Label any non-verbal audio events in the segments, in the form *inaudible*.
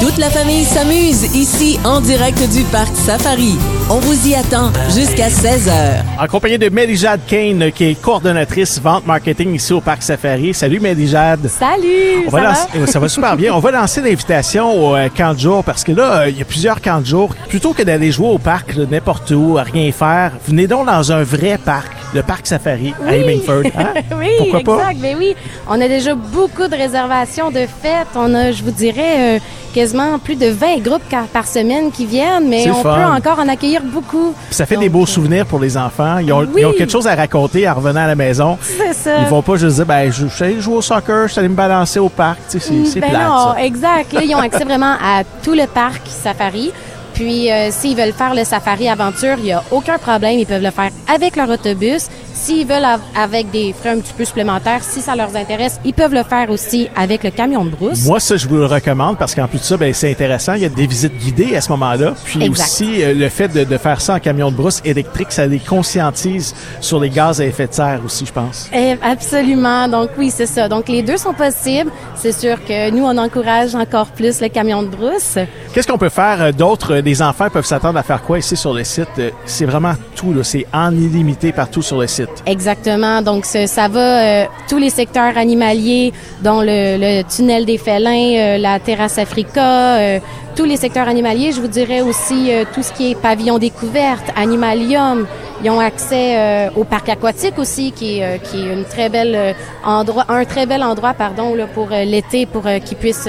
Toute la famille s'amuse ici en direct du parc Safari. On vous y attend jusqu'à 16h. En compagnie de Mélijade Kane, qui est coordonnatrice vente marketing ici au parc Safari. Salut Mélijade. Salut, On ça va va? lancer- ça va super bien. On va lancer l'invitation au euh, camp de jour parce que là, euh, il y a plusieurs camps de jour. Plutôt que d'aller jouer au parc n'importe où, à rien faire, venez donc dans un vrai parc, le parc Safari à. Hemingford. *laughs* Hein? oui, Pourquoi pas? exact. Mais oui, on a déjà beaucoup de réservations de fêtes. On a, je vous dirais, euh, quasiment plus de 20 groupes par semaine qui viennent, mais on fun. peut encore en accueillir beaucoup. Puis ça fait Donc, des beaux euh, souvenirs pour les enfants. Ils ont, Oui. ils ont quelque chose à raconter en revenant à la maison. C'est ça. Ils vont pas juste dire, ben, je je suis allé jouer au soccer, je suis allé me balancer au parc. Tu sais, c'est c'est Ben plate, non, ça. exact. Là, ils ont accès vraiment à tout le parc safari. Puis, euh, s'ils veulent faire le safari aventure, il n'y a aucun problème. Ils peuvent le faire avec leur autobus. S'ils veulent av- avec des frais un petit peu supplémentaires, si ça leur intéresse, ils peuvent le faire aussi avec le camion de brousse. Moi, ça, je vous le recommande parce qu'en plus de ça, ben, c'est intéressant. Il y a des visites guidées à ce moment-là. Puis Exact. aussi, euh, le fait de, de faire ça en camion de brousse électrique, ça les conscientise sur les gaz à effet de serre aussi, je pense. Eh, absolument. Donc oui, c'est ça. Donc les deux sont possibles. C'est sûr que nous, on encourage encore plus le camion de brousse. Qu'est-ce qu'on peut faire euh, d'autre? Euh, Les enfants peuvent s'attendre à faire quoi ici sur le site? Euh, C'est vraiment tout. C'est en illimité partout sur le site. Exactement. Donc ça va euh, tous les secteurs animaliers, dont le, le tunnel des félins, euh, la terrasse Africa, euh, tous les secteurs animaliers. Je vous dirais aussi euh, tout ce qui est pavillon découverte, animalium. Ils ont accès euh, au parc aquatique aussi, qui est, euh, qui est une très belle endroit, un très bel endroit, pardon, là, pour l'été, pour qu'ils puissent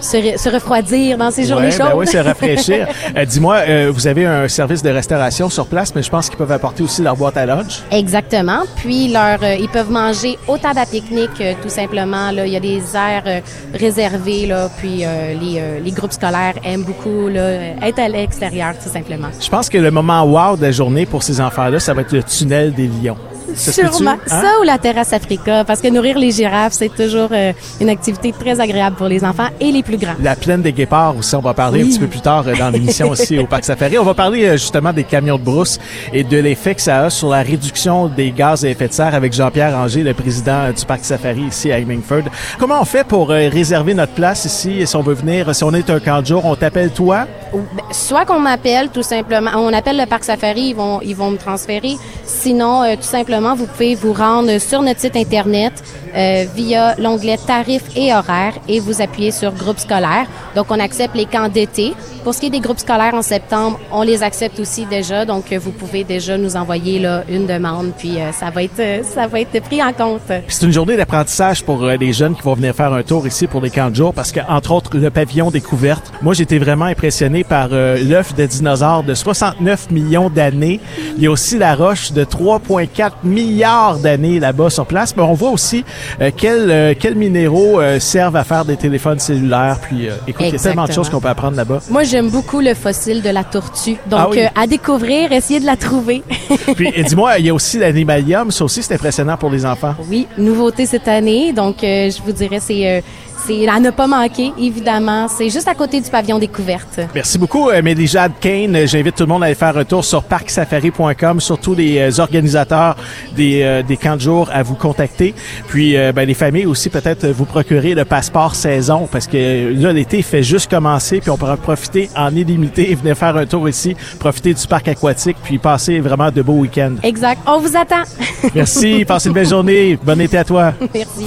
se, re- se refroidir dans ces journées Ouais, chaudes. ben oui, c'est rafraîchir. *laughs* Euh, Dis-moi, euh, vous avez un service de restauration sur place, mais je pense qu'ils peuvent apporter aussi leur boîte à lunch. Exactement. Puis leur, euh, ils peuvent manger au table à pique-nique tout simplement. Là, il y a des aires réservées là. Puis les, les groupes scolaires aiment beaucoup là, être à l'extérieur tout simplement. Je pense que le moment wow de la journée pour ces enfants-là, ça va être le tunnel des lions. Ça? Sûrement. Hein? Ça ou la terrasse Africa, parce que nourrir les girafes, c'est toujours euh, une activité très agréable pour les enfants et les plus grands. La plaine des guépards aussi, on va parler un petit peu plus tard euh, dans l'émission aussi au Parc Safari. On va parler euh, justement des camions de brousse et de l'effet que ça a sur la réduction des gaz à effet de serre avec Jean-Pierre Anger, le président du Parc Safari ici à Hemingford. Comment on fait pour réserver notre place ici? Si on veut venir, si on est un camp de jour, on t'appelle toi? Ben, Soit qu'on m'appelle tout simplement, on appelle le parc Safari, ils vont ils vont me transférer. Sinon, euh, tout simplement, vous pouvez vous rendre sur notre site internet euh, via l'onglet tarifs et horaires et vous appuyez sur groupe scolaire. Donc, on accepte les camps d'été. Pour ce qui est des groupes scolaires en septembre, on les accepte aussi déjà. Donc, euh, vous pouvez déjà nous envoyer là une demande, puis euh, ça va être euh, ça va être pris en compte. C'est une journée d'apprentissage pour euh, les jeunes qui vont venir faire un tour ici pour les camps de jour parce que entre autres le pavillon découverte. Moi j'étais vraiment impressionné par euh, l'œuf de dinosaures de 69 millions d'années. Il y a aussi la roche de 3,4 milliards d'années là-bas sur place. Mais on voit aussi euh, quels euh, quels minéraux euh, servent à faire des téléphones cellulaires. Puis euh, écoute, il y a tellement de choses qu'on peut apprendre là-bas. Moi, j'aime beaucoup le fossile de la tortue. Donc, Ah oui. euh, à découvrir, essayez de la trouver. *laughs* Puis dis-moi, il y a aussi l'animalium. Ça aussi c'est impressionnant pour les enfants. Oui, nouveauté cette année. Donc, euh, je vous dirais, c'est euh, c'est à ne pas manquer, évidemment. C'est juste à côté du pavillon découverte. Merci beaucoup, euh, Mélijade Kane. Euh, J'invite tout le monde à aller faire un tour sur parcsafari.com, surtout les euh, organisateurs des, des camps de jour à vous contacter. Puis, euh, ben, les familles aussi, peut-être vous procurer le passeport saison parce que là, l'été fait juste commencer puis on pourra profiter en illimité et *laughs* venir faire un tour ici, profiter du parc aquatique puis passer vraiment de beaux week-ends. Exact. On vous attend. Merci, passez une belle journée. Bon été à toi. *laughs* Merci.